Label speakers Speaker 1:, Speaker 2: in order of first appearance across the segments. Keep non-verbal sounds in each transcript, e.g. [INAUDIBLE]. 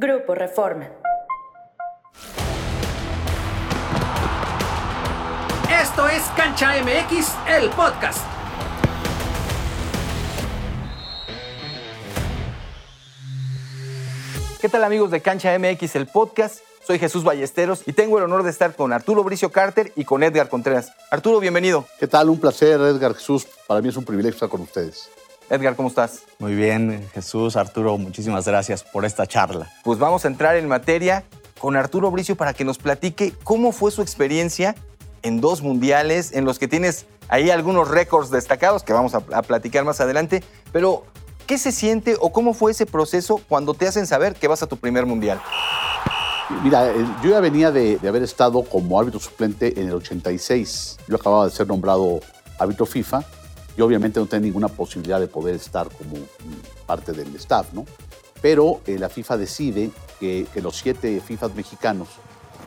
Speaker 1: Grupo Reforma.
Speaker 2: Esto es Cancha MX, el podcast.
Speaker 3: ¿Qué tal amigos de Cancha MX, el podcast? Soy Jesús Ballesteros y tengo el honor de estar con Arturo Bricio Carter y con Edgar Contreras. Arturo, bienvenido.
Speaker 4: ¿Qué tal? Un placer, Edgar Jesús. Para mí es un privilegio estar con ustedes.
Speaker 3: Edgar, ¿cómo estás?
Speaker 5: Muy bien, Jesús, Arturo, muchísimas gracias por esta charla.
Speaker 3: Pues vamos a entrar en materia con Arturo Bricio para que nos platique cómo fue su experiencia en dos mundiales en los que tienes ahí algunos récords destacados que vamos a, a platicar más adelante, pero ¿qué se siente o cómo fue ese proceso cuando te hacen saber que vas a tu primer mundial?
Speaker 4: Mira, eh, yo ya venía de, de haber estado como árbitro suplente en el 86. Yo acababa de ser nombrado árbitro FIFA obviamente no tenía ninguna posibilidad de poder estar como parte del staff, ¿no? Pero eh, la FIFA decide que, los siete FIFAs mexicanos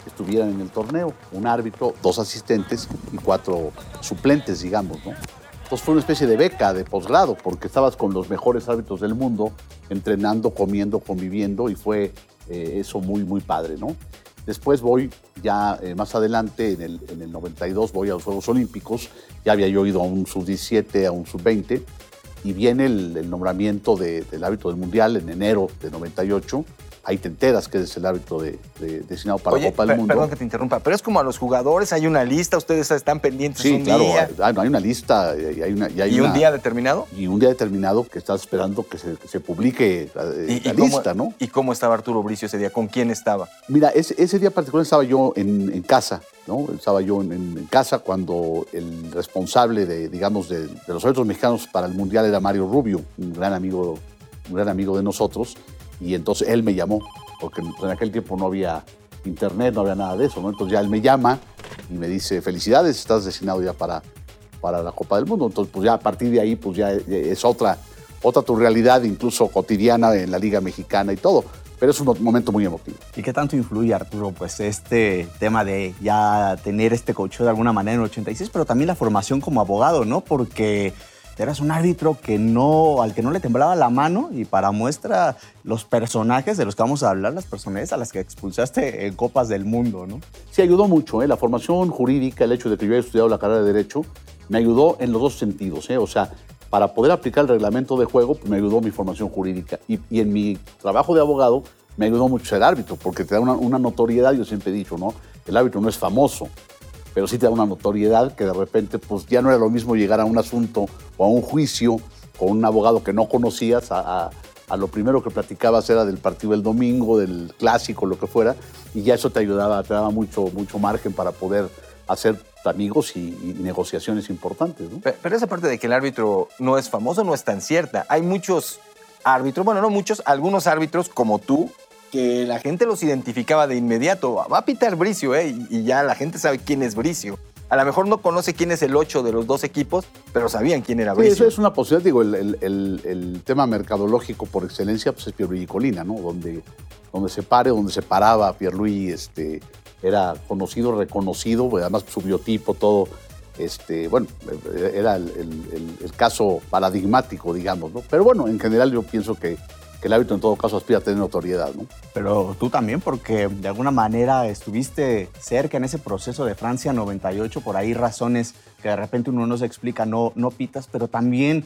Speaker 4: estuvieran en el torneo, un árbitro, dos asistentes y cuatro suplentes, digamos, ¿no? Entonces fue una especie de beca de posgrado, porque estabas con los mejores árbitros del mundo, entrenando, comiendo, conviviendo, y fue eh, eso muy, muy padre, ¿no? Después voy ya eh, más adelante, en el, en el 92, voy a los Juegos Olímpicos, ya había yo ido a un sub-17, a un sub-20, y viene el, nombramiento de- del árbitro del Mundial en enero de 98, ahí te enteras que es el árbitro de, de- designado para
Speaker 3: Oye,
Speaker 4: Copa del Mundo.
Speaker 3: perdón que te interrumpa, pero es como a los jugadores, hay una lista, ustedes están pendientes
Speaker 4: Sí,
Speaker 3: un
Speaker 4: claro,
Speaker 3: día
Speaker 4: hay, hay una lista y hay una... hay
Speaker 3: y un día determinado.
Speaker 4: y un día determinado que estás esperando que se, que se publique la,
Speaker 3: ¿Y,
Speaker 4: la
Speaker 3: cómo,
Speaker 4: lista, ¿no?
Speaker 3: ¿Y cómo estaba Arturo Bricio ese día? ¿Con quién estaba?
Speaker 4: Mira, ese, ese día particular estaba yo en, en casa, ¿no? Estaba yo en, en- en casa cuando el responsable de, digamos, de, de los árbitros mexicanos para el Mundial era Mario Rubio, un gran amigo, un gran amigo de nosotros, y entonces él me llamó, porque en, aquel tiempo no había internet, no había nada de eso. Entonces ya él me llama y me dice, felicidades, estás designado ya para, para la Copa del Mundo. Entonces, pues ya a partir de ahí, pues ya es otra, otra tu realidad, incluso cotidiana en la Liga Mexicana y todo. Pero es un momento muy emotivo.
Speaker 5: ¿Y qué tanto influye, Arturo, pues este tema de ya tener este cocheo de alguna manera en el 86, pero también la formación como abogado, ¿no? Porque eras un árbitro que no, al que no le temblaba la mano y para muestra los personajes de los que vamos a hablar, las personajes a las que expulsaste en Copas del Mundo, ¿no?
Speaker 4: Sí, ayudó mucho. ¿eh? La formación jurídica, el hecho de que yo haya estudiado la carrera de Derecho, me ayudó en los dos sentidos. ¿eh? O sea, para poder aplicar el reglamento de juego, pues, me ayudó mi formación jurídica. Y, y en mi trabajo de abogado, me ayudó mucho ser árbitro, porque te da una, una notoriedad, yo siempre he dicho, ¿no? El árbitro no es famoso, pero sí te da una notoriedad que de repente, pues ya no era lo mismo llegar a un asunto o a un juicio con un abogado que no conocías, a, lo primero que platicabas era del partido del domingo, del clásico, lo que fuera, y ya eso te ayudaba, te daba mucho, mucho margen para poder hacer amigos y, negociaciones importantes, ¿no?
Speaker 3: Pe- Pero esa parte de que el árbitro no es famoso no es tan cierta. Hay muchos árbitros, bueno, no muchos, algunos árbitros como tú, que la gente los identificaba de inmediato. Va a pitar Bricio, ¿eh? Y ya la gente sabe quién es Bricio. A lo mejor no conoce quién es el 8 de los dos equipos, pero sabían quién era
Speaker 4: Sí,
Speaker 3: Bricio.
Speaker 4: eso es una posibilidad. Digo, el, el- el- el tema mercadológico por excelencia pues, es Pierluigi Colina, ¿no? Donde, donde se pare, donde se paraba Pierluigi, este, era conocido, reconocido, pues, además su biotipo, todo, este, bueno, era el, el- el- el caso paradigmático, digamos, ¿no? Pero bueno, en general yo pienso que, que el árbitro en todo caso aspira a tener notoriedad, ¿no?
Speaker 5: Pero tú también, porque de alguna manera estuviste cerca en ese proceso de Francia 98, por ahí razones que de repente uno no se explica, no, no pitas, pero también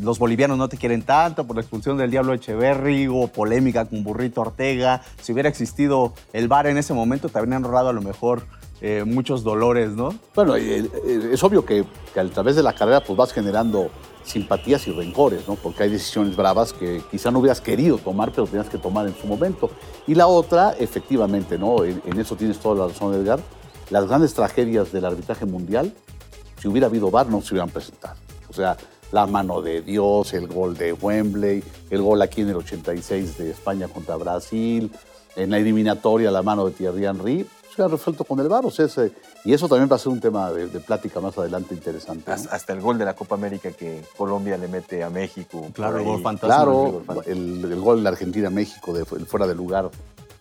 Speaker 5: los bolivianos no te quieren tanto por la expulsión del Diablo Echeverry, hubo polémica con Burrito Ortega. Si hubiera existido el VAR en ese momento, te habrían ahorrado a lo mejor eh, muchos dolores, ¿no?
Speaker 4: Bueno, eh, es obvio que, que a través de la carrera pues vas generando simpatías y rencores, ¿no? Porque hay decisiones bravas que quizá no hubieras querido tomar, pero tenías que tomar en su momento. Y la otra, efectivamente, ¿no? En, en eso tienes toda la razón, Edgar. Las grandes tragedias del arbitraje mundial, si hubiera habido VAR, no se hubieran presentado. O sea, la mano de Dios, el gol de Wembley, el gol aquí en el 86 de España contra Brasil, en la eliminatoria la mano de Thierry Henry, se ha resuelto con el VAR. O sea, ese- y eso también va a ser un tema de, de plática más adelante interesante. ¿no?
Speaker 3: Hasta hasta el gol de la Copa América que Colombia le mete a México.
Speaker 5: Claro, el gol fantasma.
Speaker 4: Claro, el, el gol de Argentina-México, de el fuera de lugar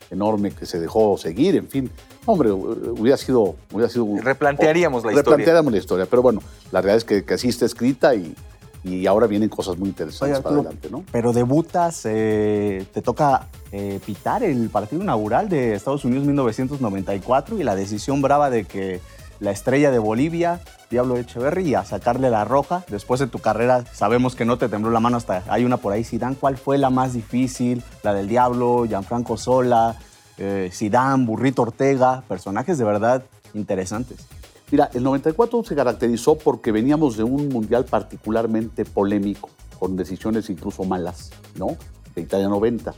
Speaker 4: enorme que se dejó seguir, en fin. Hombre, hubiera sido... Hubiera sido
Speaker 3: Replantearíamos la historia.
Speaker 4: Replantearíamos la historia, pero bueno, la realidad es que, que así está escrita y, y ahora vienen cosas muy interesantes
Speaker 5: Oye,
Speaker 4: para adelante, ¿no?
Speaker 5: Pero debutas, eh, te toca eh, pitar el partido inaugural de Estados Unidos 1994 y la decisión brava de que la estrella de Bolivia, Diablo Echeverry, a sacarle la roja. Después de tu carrera sabemos que no te tembló la mano hasta hay una por ahí, Zidane. ¿Cuál fue la más difícil? La del Diablo, Gianfranco Sola, eh, Zidane, Burrito Ortega, personajes de verdad interesantes.
Speaker 4: Mira, el 94 se caracterizó porque veníamos de un mundial particularmente polémico, con decisiones incluso malas, ¿no? De Italia 90.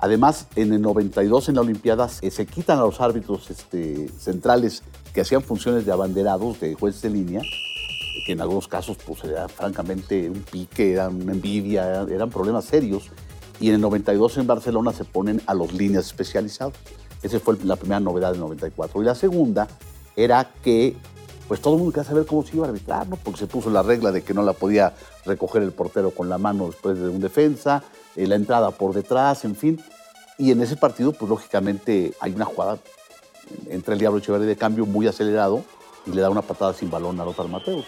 Speaker 4: Además, en el 92 en la Olimpiada eh, se quitan a los árbitros este, centrales que hacían funciones de abanderados, de jueces de línea, que en algunos casos pues, era francamente un pique, era una envidia, eran, eran problemas serios. Y en el 92 en Barcelona se ponen a los líneas especializados. Esa fue la primera novedad del 94. Y la segunda era que pues todo el mundo quería saber cómo se iba a arbitrar, ¿no? Porque se puso la regla de que no la podía recoger el portero con la mano después de un defensa, eh, la entrada por detrás, en fin. Y en ese partido, pues lógicamente hay una jugada entre el Diablo Echeverri de cambio muy acelerado y le da una patada sin balón a Lothar Mateus.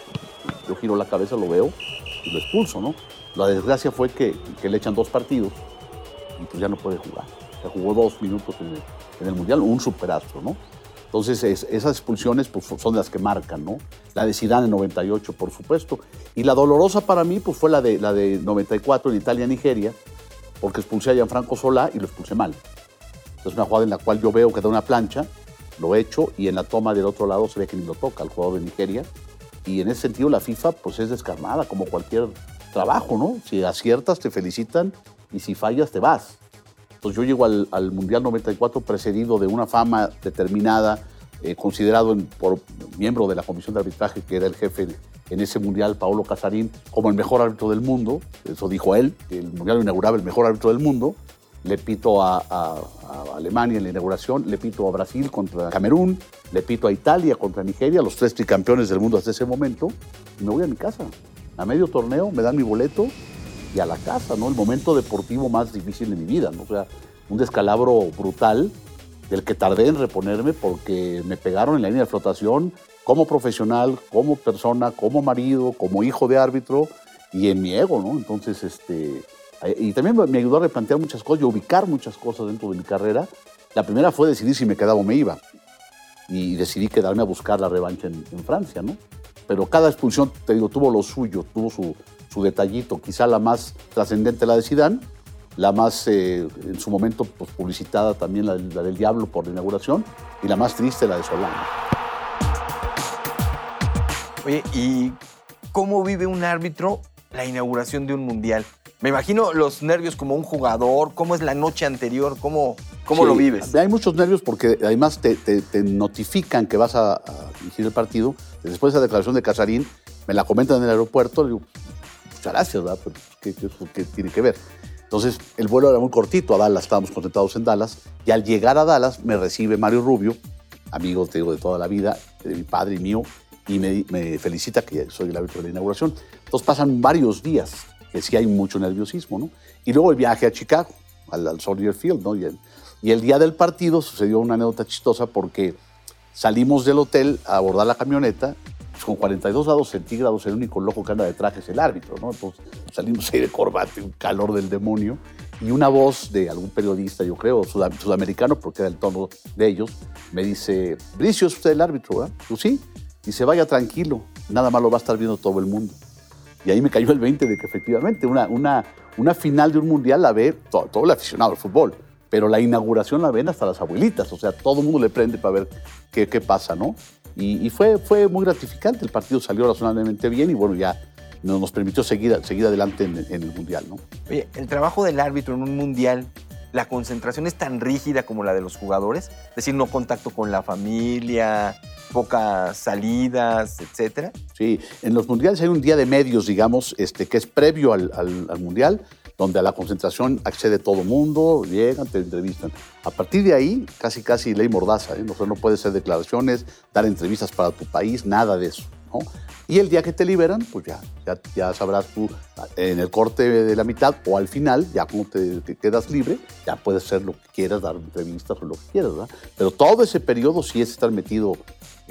Speaker 4: Yo giro la cabeza, lo veo y lo expulso, ¿no? La desgracia fue que, le echan dos partidos y pues ya no puede jugar. Se jugó dos minutos en el, en el Mundial, un superastro, ¿no? Entonces, es- esas expulsiones pues, son las que marcan, ¿no? La de Zidane en 98, por supuesto. Y la dolorosa para mí pues, fue la de, la de 94 en Italia-Nigeria, porque expulsé a Gianfranco Solá y lo expulsé mal. Es una jugada en la cual yo veo que da una plancha, lo echo y en la toma del otro lado se ve que ni lo toca el jugador de Nigeria. Y en ese sentido la FIFA pues es descarnada como cualquier trabajo, ¿no? Si aciertas te felicitan y si fallas te vas. Entonces yo llego al, al Mundial 94 precedido de una fama determinada, eh, considerado por miembro de la comisión de arbitraje, que era el jefe en ese Mundial, Paolo Casarín, como el mejor árbitro del mundo. Eso dijo él, que el Mundial lo inauguraba el mejor árbitro del mundo. Le pito a, a- a Alemania en la inauguración, le pito a Brasil contra Camerún, le pito a Italia contra Nigeria, los tres tricampeones del mundo hasta ese momento, y me voy a mi casa. A medio torneo me dan mi boleto y a la casa, ¿no? El momento deportivo más difícil de mi vida, ¿no? O sea, un descalabro brutal del que tardé en reponerme porque me pegaron en la línea de flotación como profesional, como persona, como marido, como hijo de árbitro y en mi ego, ¿no? Entonces, este... eh, Y también me ayudó a replantear muchas cosas y ubicar muchas cosas dentro de mi carrera. La primera fue decidir si me quedaba o me iba. Y decidí quedarme a buscar la revancha en, en Francia, ¿no? Pero cada expulsión, te digo, tuvo lo suyo, tuvo su, su detallito. Quizá la más trascendente la de Zidane, la más, eh, en su momento, pues, publicitada también la, la del Diablo por la inauguración, y la más triste la de Solano.
Speaker 3: Oye, ¿y cómo vive un árbitro la inauguración de un mundial? Me imagino los nervios como un jugador, cómo es la noche anterior, cómo, cómo
Speaker 4: Sí,
Speaker 3: lo vives.
Speaker 4: Hay muchos nervios porque además te, te- te notifican que vas a, a dirigir el partido. Después de esa declaración de Casarín, me la comentan en el aeropuerto, le digo, muchas gracias, ¿verdad? Pero, ¿qué, qué- qué tiene que ver? Entonces, el vuelo era muy cortito a Dallas, estábamos concentrados en Dallas, y al llegar a Dallas me recibe Mario Rubio, amigo, te digo, de toda la vida, de mi padre y mío, y me, me felicita que soy el árbitro de la inauguración. Entonces pasan varios días, que sí hay mucho nerviosismo, ¿no? Y luego el viaje a Chicago, al, al Soldier Field, ¿no? Y el, y el día del partido sucedió una anécdota chistosa porque salimos del hotel a abordar la camioneta, pues, con 42 grados centígrados, el único loco que anda de traje es el árbitro, ¿no? Entonces salimos ahí de corbata, un calor del demonio, y una voz de algún periodista, yo creo, sudam- sudamericano, porque era el tono de ellos, me dice, Bricio, es usted el árbitro, ¿verdad? Pues sí, se vaya tranquilo, nada más lo va a estar viendo todo el mundo. Y ahí me cayó el 20 de que efectivamente una, una, una final de un mundial la ve to- todo, el aficionado al fútbol, pero la inauguración la ven hasta las abuelitas, o sea, todo el mundo le prende para ver qué, qué pasa, ¿no? Y, fue, fue muy gratificante, el partido salió razonablemente bien y bueno, ya nos, nos permitió seguir, seguir adelante en, en el mundial, ¿no?
Speaker 3: Oye, el trabajo del árbitro en un mundial, la concentración es tan rígida como la de los jugadores, es decir, no contacto con la familia, pocas salidas, etcétera.
Speaker 4: Sí, en los mundiales hay un día de medios, digamos, este, que es previo al, al- al mundial, donde a la concentración accede todo mundo, llegan, te entrevistan. A partir de ahí, casi casi ley mordaza, ¿eh? No puedes hacer declaraciones, dar entrevistas para tu país, nada de eso. ¿No? Y el día que te liberan, pues ya, ya, ya sabrás tú en el corte de la mitad o al final, ya como te, te quedas libre, ya puedes hacer lo que quieras, dar entrevistas o lo que quieras, ¿verdad? Pero todo ese periodo sí es estar metido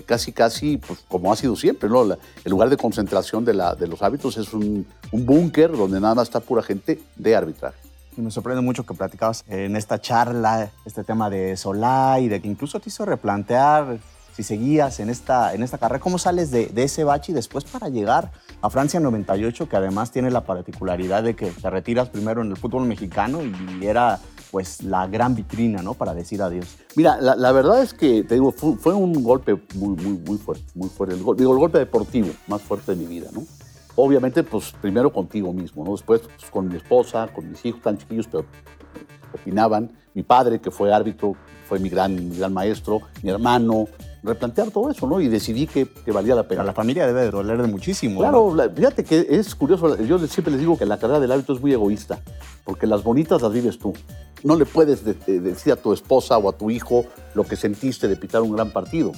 Speaker 4: casi, casi, pues como ha sido siempre, ¿no? La- el lugar de concentración de, la, de los hábitos es un, un búnker donde nada más está pura gente de arbitraje.
Speaker 5: Y me sorprende mucho que platicabas en esta charla este tema de Solá y de que incluso te hizo replantear si seguías en esta, en esta carrera. ¿Cómo sales de, ese bache y después para llegar a Francia 98, que además tiene la particularidad de que te retiras primero en el fútbol mexicano y era pues la gran vitrina, ¿no? Para decir adiós.
Speaker 4: Mira, la, verdad es que, te digo, fue, un golpe muy, fuerte, muy fuerte. El, digo, el golpe deportivo más fuerte de mi vida, ¿no? Obviamente, pues primero contigo mismo, ¿no? Después pues, con mi esposa, con mis hijos tan chiquillos, pero opinaban. Mi padre, que fue árbitro, fue mi gran, mi gran maestro, mi hermano. Replantear todo eso, ¿no? Y decidí que, que valía la pena.
Speaker 5: A la familia debe de doler de muchísimo. ¿no?
Speaker 4: Claro, la- fíjate que es curioso, yo siempre les digo que la carrera del hábito es muy egoísta, porque las bonitas las vives tú. No le puedes de- de- decir a tu esposa o a tu hijo lo que sentiste de pitar un gran partido,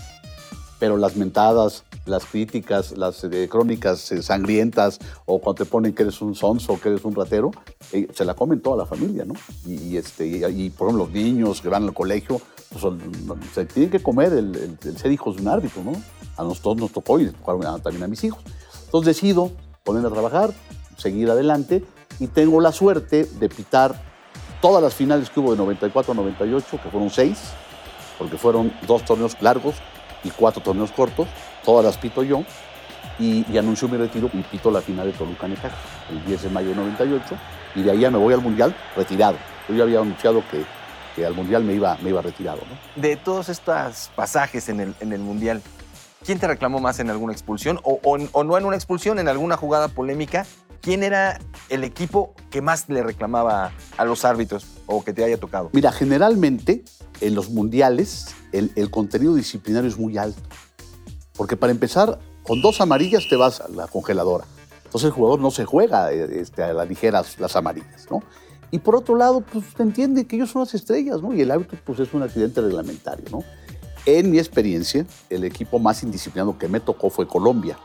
Speaker 4: pero las mentadas, las críticas, las eh, crónicas eh, sangrientas, o cuando te ponen que eres un sonso, que eres un ratero, eh, se la comen toda la familia, ¿no? Y, y, este, y, y, por ejemplo, los niños que van al colegio, se tienen que comer el, ser hijos de un árbitro, ¿no? A nosotros nos tocó y también a mis hijos. Entonces decido ponerme a trabajar, seguir adelante, y tengo la suerte de pitar todas las finales que hubo de 94 a 98, que fueron seis, porque fueron dos torneos largos y cuatro torneos cortos, todas las pito yo, y, anuncio mi retiro y pito la final de Toluca Necaxa, el 10 de mayo de 98, y de ahí me voy al Mundial retirado. Yo ya había anunciado que, que al Mundial me iba, me iba retirado, ¿no?
Speaker 3: De todos estos pasajes en el, en el Mundial, ¿quién te reclamó más en alguna expulsión? O, o- o no en una expulsión, en alguna jugada polémica. ¿Quién era el equipo que más le reclamaba a los árbitros o que te haya tocado?
Speaker 4: Mira, generalmente en los mundiales el, el contenido disciplinario es muy alto. Porque para empezar, con dos amarillas te vas a la congeladora. Entonces el jugador no se juega eh, este, a la ligera las amarillas, ¿no? Y por otro lado, pues se entiende que ellos son las estrellas, ¿no? Y el árbitro, pues es un accidente reglamentario, ¿no? En mi experiencia, el equipo más indisciplinado que me tocó fue Colombia,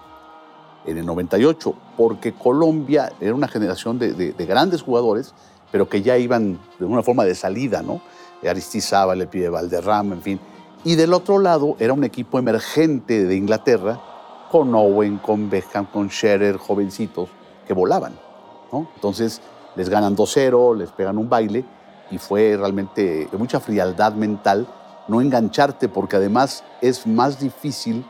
Speaker 4: en el 98, porque Colombia era una generación de grandes jugadores, pero que ya iban de una forma de salida, ¿no? Aristizábal, el pibe Valderrama, en fin. Y del otro lado era un equipo emergente de Inglaterra, con Owen, con Beckham, con Scherer, jovencitos, que volaban, ¿no? Entonces les ganan 2-0, les pegan un baile, y fue realmente de mucha frialdad mental no engancharte, porque además es más difícil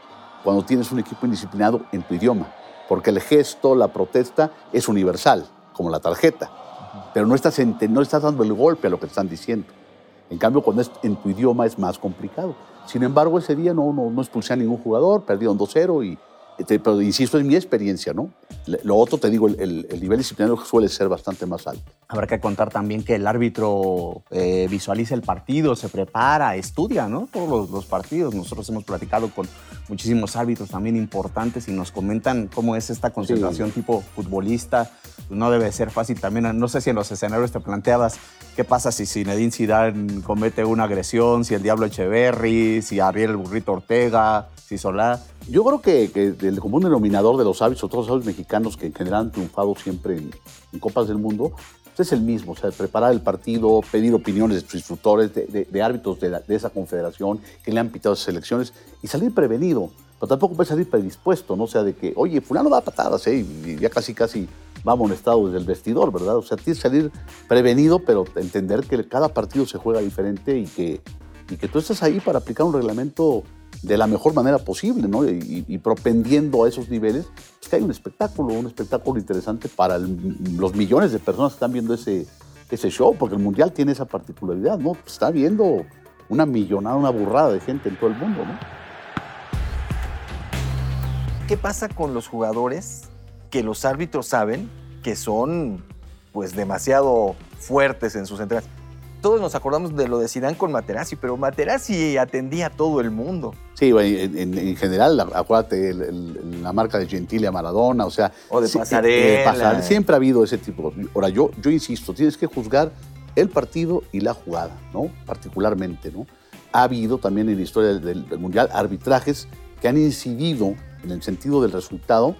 Speaker 4: cuando tienes un equipo indisciplinado en tu idioma, porque el gesto, la protesta es universal, como la tarjeta, pero no estás, ente- no estás dando el golpe a lo que te están diciendo. En cambio, cuando es en tu idioma es más complicado. Sin embargo, ese día no, no, no expulsé a ningún jugador, perdieron 2-0 y... este, Pero insisto, es mi experiencia, ¿no? Lo otro, te digo, el, el- el nivel disciplinario suele ser bastante más alto.
Speaker 5: Habrá que contar también que el árbitro eh, visualiza el partido, se prepara, estudia, ¿no? Todos los, los partidos. Nosotros hemos platicado con muchísimos árbitros también importantes y nos comentan cómo es esta concentración tipo futbolista. No debe ser fácil también. No sé si en los escenarios te planteabas qué pasa si Zinedine Zidane comete una agresión, si el Diablo Echeverry, si Ariel el Burrito Ortega, Solá.
Speaker 4: Yo creo que, el común denominador de los hábitos, todos los hábitos mexicanos que en general han triunfado siempre en, Copas del Mundo, pues es el mismo, o sea, preparar el partido, pedir opiniones de sus instructores, de, árbitros de esa confederación que le han pitado esas elecciones y salir prevenido. Pero tampoco puede salir predispuesto, ¿no? O sea, de que, oye, fulano da patadas, ¿eh? Y ya casi, casi va amonestado desde el vestidor, ¿verdad? O sea, tienes que salir prevenido, pero entender que cada partido se juega diferente y que, y que tú estás ahí para aplicar un reglamento de la mejor manera posible, ¿no? Y, y propendiendo a esos niveles, pues que hay un espectáculo, un espectáculo interesante para los millones de personas que están viendo ese, ese show, porque el Mundial tiene esa particularidad, ¿no? Está viendo una millonada, una burrada de gente en todo el mundo, ¿no?
Speaker 3: ¿Qué pasa con los jugadores que los árbitros saben que son pues demasiado fuertes en sus entregas? Todos nos acordamos de lo de Zidane con Materazzi, pero Materazzi atendía a todo el mundo.
Speaker 4: Sí, en, en- en general, acuérdate, el- el- la marca de Gentile a Maradona, o sea...
Speaker 3: O de pasarela.
Speaker 4: eh, pasar- siempre ha habido ese tipo. Ahora, yo, yo insisto, tienes que juzgar el partido y la jugada, ¿no? Particularmente, ¿no? Ha habido también en la historia del, del Mundial arbitrajes que han incidido en el sentido del resultado,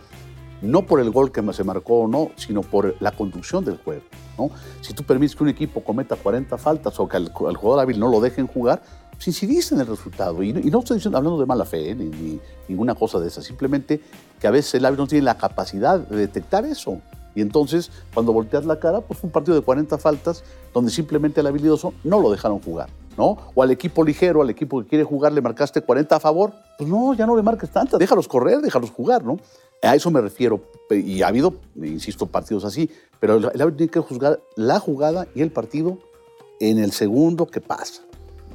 Speaker 4: no por el gol que se marcó o no, sino por la conducción del juego. ¿no? Si tú permites que un equipo cometa 40 faltas o que al, jugador hábil no lo dejen jugar, pues incidiste en el resultado. Y, no estoy diciendo, hablando de mala fe, ¿eh? ni, ninguna cosa de esa. Simplemente que a veces el hábil no tiene la capacidad de detectar eso. Y entonces, cuando volteas la cara, pues fue un partido de 40 faltas donde simplemente el habilidoso no lo dejaron jugar. ¿no? O al equipo ligero, al equipo que quiere jugar, le marcaste 40 a favor. Pues no, ya no le marques tantas. Déjalos correr, déjalos jugar, ¿no? A eso me refiero. Y ha habido, insisto, partidos así, pero el árbitro tiene que juzgar la jugada y el partido en el segundo que pasa.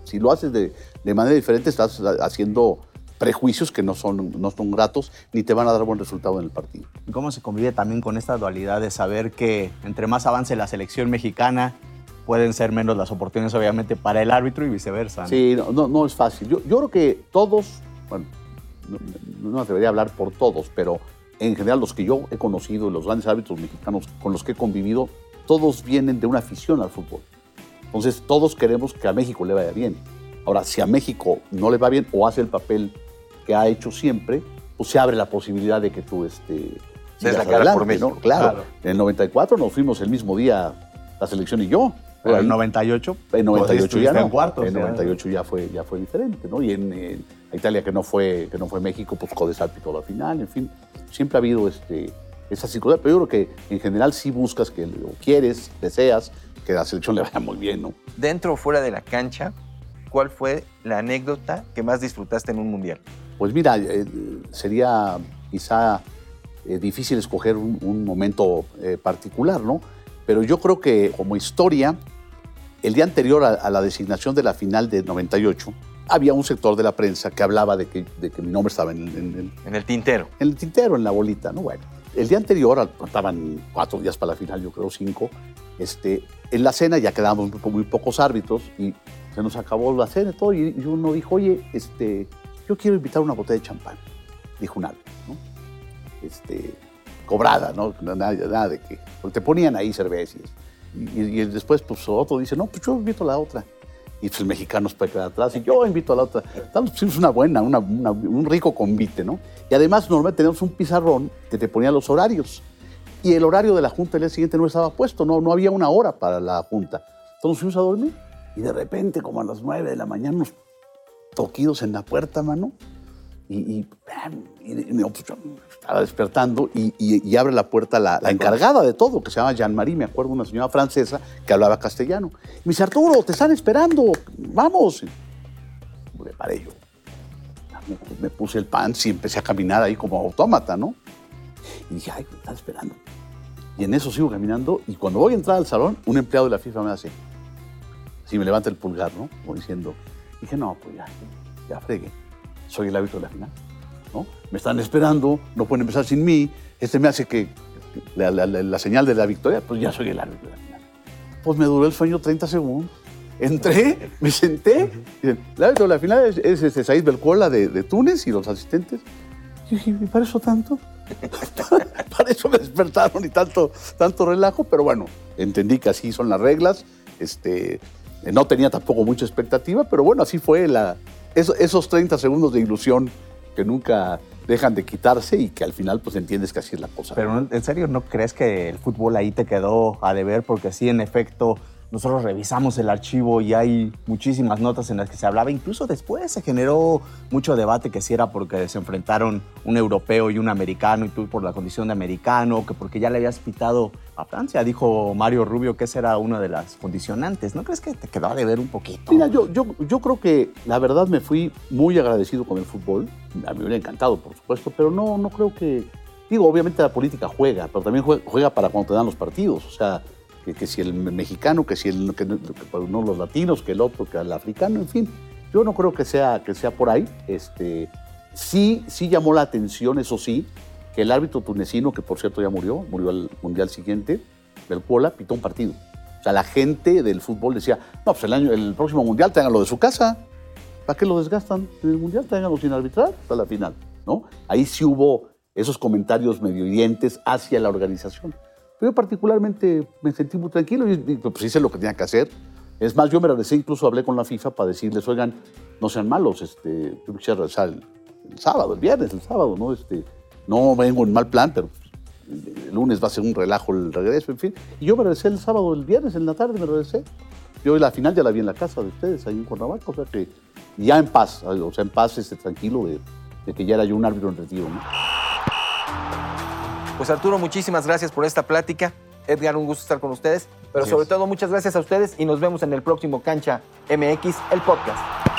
Speaker 4: Si lo haces de, manera diferente, estás haciendo prejuicios que no son, no son gratos ni te van a dar buen resultado en el partido.
Speaker 5: ¿Cómo se convive también con esta dualidad de saber que entre más avance la selección mexicana, pueden ser menos las oportunidades obviamente para el árbitro y viceversa?
Speaker 4: Sí, no, no, es fácil. Yo, yo creo que todos, bueno, no, no debería hablar por todos, pero en general los que yo he conocido, los grandes árbitros mexicanos con los que he convivido, todos vienen de una afición al fútbol. Entonces todos queremos que a México le vaya bien. Ahora, si a México no le va bien o hace el papel que ha hecho siempre, pues se abre la posibilidad de que tú este,
Speaker 3: sigas adelante, por México.
Speaker 4: ¿no? Claro. En el 94 nos fuimos el mismo día la selección y yo.
Speaker 5: Pero en el 98,
Speaker 4: en 98 ya no.
Speaker 5: En, cuartos,
Speaker 4: en 98 ya fue, ya fue diferente, ¿no? Y en, Italia, que no, fue, que no fue México, pues Codesal pitó la final, en fin. Siempre ha habido este, esa circunstancia, pero yo creo que en general sí buscas que, o quieres, deseas que la selección le vaya muy bien, ¿no?
Speaker 3: Dentro o fuera de la cancha, ¿cuál fue la anécdota que más disfrutaste en un mundial?
Speaker 4: Pues mira, eh, sería quizá eh, difícil escoger un, momento eh, particular, ¿no? Pero yo creo que como historia, el día anterior a, la designación de la final de 98, había un sector de la prensa que hablaba de que, de que mi nombre estaba en,
Speaker 3: en, en, el tintero.
Speaker 4: En el tintero, en la bolita, ¿no? Bueno, el día anterior, estaban cuatro días para la final, yo creo cinco, este, en la cena ya quedábamos muy, pocos árbitros y se nos acabó la cena y todo, y, uno dijo, oye, este, yo quiero invitar una botella de champán, dijo un árbitro, ¿no? Este, cobrada, ¿no? Nada, nada de que, porque te ponían ahí cervezas y, después, pues otro dice, no, pues yo invito a la otra. Y pues el mexicano se puede quedar atrás y yo invito a la otra. Estamos una buena, un rico convite, ¿no? Y además normalmente tenemos un pizarrón que te ponía los horarios. Y el horario de la junta el día siguiente no estaba puesto, no, no había una hora para la junta. Entonces fuimos a dormir y de repente, como a las nueve de la mañana, unos toquidos en la puerta, mano. Y, y, estaba despertando y, abre la puerta la, encargada de todo, que se llama Jean-Marie, me acuerdo, una señora francesa que hablaba castellano. Y me dice, Arturo, te están esperando, vamos. Le paré yo. Me, puse el pan y empecé a caminar ahí como autómata, ¿no? Y dije, ay, me están esperando. Y en eso sigo caminando y cuando voy a entrar al salón, un empleado de la FIFA me hace, así me levanta el pulgar, ¿no? Como diciendo, dije, no, pues ya, ya fregué, soy el hábito de la final. Me están esperando, no pueden empezar sin mí. Este me hace que la, señal de la victoria, pues ya soy el árbitro de la final. Pues me duró el sueño 30 segundos. Entré, me senté. el árbitro de la final es, es, este Said Belcola de, de, Túnez y los asistentes. Y dije, ¿y para tanto? [LAUGHS] para eso me despertaron y tanto, tanto relajo, pero bueno, entendí que así son las reglas. Este, no tenía tampoco mucha expectativa, pero bueno, así fue la, esos 30 segundos de ilusión que nunca dejan de quitarse y que al final pues entiendes que así es la cosa.
Speaker 5: Pero en serio, ¿no crees que el fútbol ahí te quedó a deber? Porque sí, en efecto, nosotros revisamos el archivo y hay muchísimas notas en las que se hablaba. Incluso después se generó mucho debate que si era porque se enfrentaron un europeo y un americano y tú por la condición de americano, que porque ya le habías pitado a Francia. Dijo Mario Rubio que esa era una de las condicionantes. ¿No crees que te quedó a deber un poquito?
Speaker 4: Mira, yo, yo, yo creo que la verdad me fui muy agradecido con el fútbol. A mí me hubiera encantado, por supuesto, pero no, no creo que... Digo, obviamente la política juega, pero también juega para cuando te dan los partidos. O sea, que, si el mexicano, que si el, que, pues, no los latinos, que el otro, que el africano, en fin. Yo no creo que sea, que sea por ahí. Este, sí, sí llamó la atención, eso sí, que el árbitro tunecino, que por cierto ya murió, murió al mundial siguiente, del Puebla, pitó un partido. O sea, la gente del fútbol decía, no, pues el, año, el próximo mundial tenganlo de su casa. ¿Para qué lo desgastan en el mundial? Tenganlo sin arbitrar hasta la final. ¿no? Ahí sí hubo esos comentarios medio hacia la organización. Yo particularmente me sentí muy tranquilo y, pues hice lo que tenía que hacer. Es más, yo me regresé, incluso hablé con la FIFA para decirles, oigan, no sean malos, este, yo quisiera regresar el sábado, el viernes, el sábado, ¿no? Este, no vengo en mal plan, pero el lunes va a ser un relajo el regreso, en fin. Y yo me regresé el sábado, el viernes, en la tarde me regresé. Yo la final ya la vi en la casa de ustedes, ahí en Cuernavaca, o sea que ya en paz, o sea, en paz, este, tranquilo de, que ya era yo un árbitro en retiro.
Speaker 3: Pues Arturo, muchísimas gracias por esta plática. Edgar, un gusto estar con ustedes. Pero
Speaker 4: Así
Speaker 3: sobre
Speaker 4: es.
Speaker 3: todo, muchas gracias a ustedes y nos vemos en el próximo Cancha MX, el podcast.